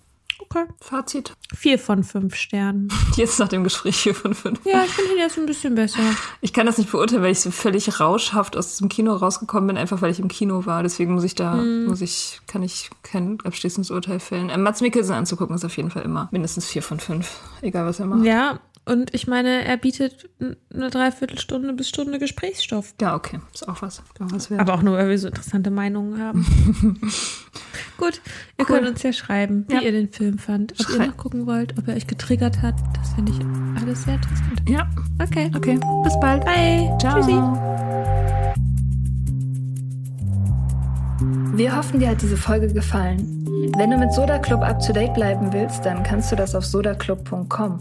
Okay. Fazit. Vier von fünf Sternen. Jetzt nach dem Gespräch vier von fünf. Ja, ich finde ihn jetzt ein bisschen besser. Ich kann das nicht beurteilen, weil ich so völlig rauschhaft aus dem Kino rausgekommen bin, einfach weil ich im Kino war. Deswegen muss ich da, mm. muss ich, kann ich kein abschließendes Urteil fällen. Äh, Mats Mikkelsen anzugucken ist auf jeden Fall immer mindestens vier von fünf. Egal was er macht. Ja, und ich meine, er bietet eine Dreiviertelstunde bis Stunde Gesprächsstoff. Ja, okay. Ist auch was. was Aber auch nur, weil wir so interessante Meinungen haben. Gut, ihr cool. könnt uns ja schreiben, wie ja. ihr den Film fand. Ob Schrei ihr noch gucken wollt, ob er euch getriggert hat. Das finde ich alles sehr interessant. Ja. Okay. Okay. Bis bald. Bye. Ciao. Tschüssi. Wir hoffen, dir hat diese Folge gefallen. Wenn du mit Soda Club up to date bleiben willst, dann kannst du das auf sodaclub.com.